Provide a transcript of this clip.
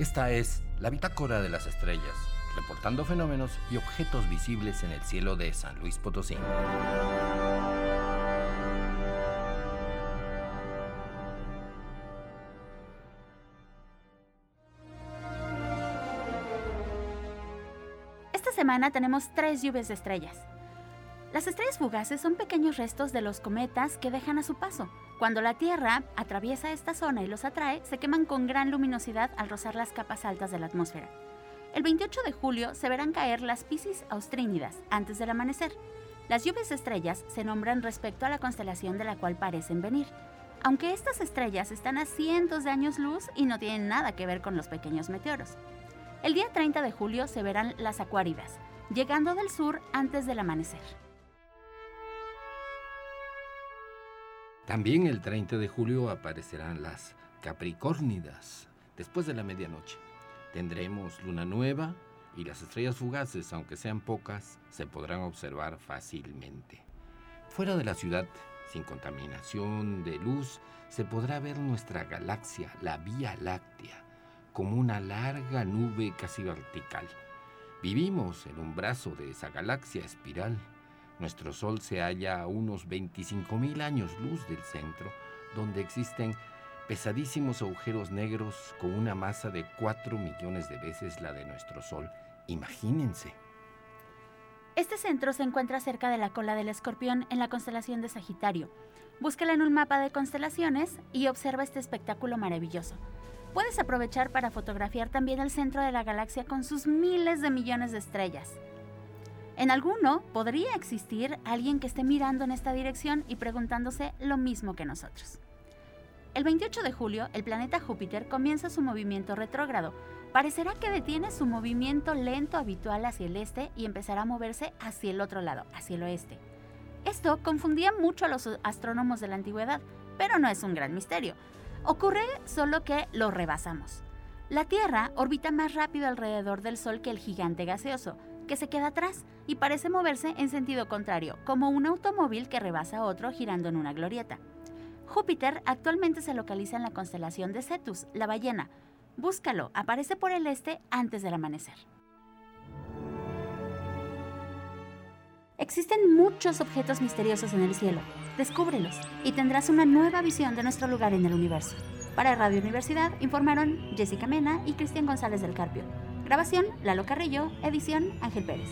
Esta es la bitácora de las estrellas, reportando fenómenos y objetos visibles en el cielo de San Luis Potosí. Esta semana tenemos tres lluvias de estrellas. Las estrellas fugaces son pequeños restos de los cometas que dejan a su paso. Cuando la Tierra atraviesa esta zona y los atrae, se queman con gran luminosidad al rozar las capas altas de la atmósfera. El 28 de julio se verán caer las Piscis austrínidas antes del amanecer. Las lluvias estrellas se nombran respecto a la constelación de la cual parecen venir, aunque estas estrellas están a cientos de años luz y no tienen nada que ver con los pequeños meteoros. El día 30 de julio se verán las acuáridas, llegando del sur antes del amanecer. También el 30 de julio aparecerán las Capricornidas, después de la medianoche. Tendremos luna nueva y las estrellas fugaces, aunque sean pocas, se podrán observar fácilmente. Fuera de la ciudad, sin contaminación de luz, se podrá ver nuestra galaxia, la Vía Láctea, como una larga nube casi vertical. Vivimos en un brazo de esa galaxia espiral nuestro Sol se halla a unos 25.000 años luz del centro, donde existen pesadísimos agujeros negros con una masa de 4 millones de veces la de nuestro Sol. Imagínense. Este centro se encuentra cerca de la cola del escorpión en la constelación de Sagitario. Búscala en un mapa de constelaciones y observa este espectáculo maravilloso. Puedes aprovechar para fotografiar también el centro de la galaxia con sus miles de millones de estrellas. En alguno podría existir alguien que esté mirando en esta dirección y preguntándose lo mismo que nosotros. El 28 de julio, el planeta Júpiter comienza su movimiento retrógrado. Parecerá que detiene su movimiento lento habitual hacia el este y empezará a moverse hacia el otro lado, hacia el oeste. Esto confundía mucho a los astrónomos de la antigüedad, pero no es un gran misterio. Ocurre solo que lo rebasamos. La Tierra orbita más rápido alrededor del Sol que el gigante gaseoso, que se queda atrás y parece moverse en sentido contrario, como un automóvil que rebasa otro girando en una glorieta. Júpiter actualmente se localiza en la constelación de Cetus, la ballena. Búscalo, aparece por el este antes del amanecer. Existen muchos objetos misteriosos en el cielo. Descúbrelos y tendrás una nueva visión de nuestro lugar en el universo. Para Radio Universidad informaron Jessica Mena y Cristian González del Carpio. Grabación, Lalo Carrillo. Edición, Ángel Pérez.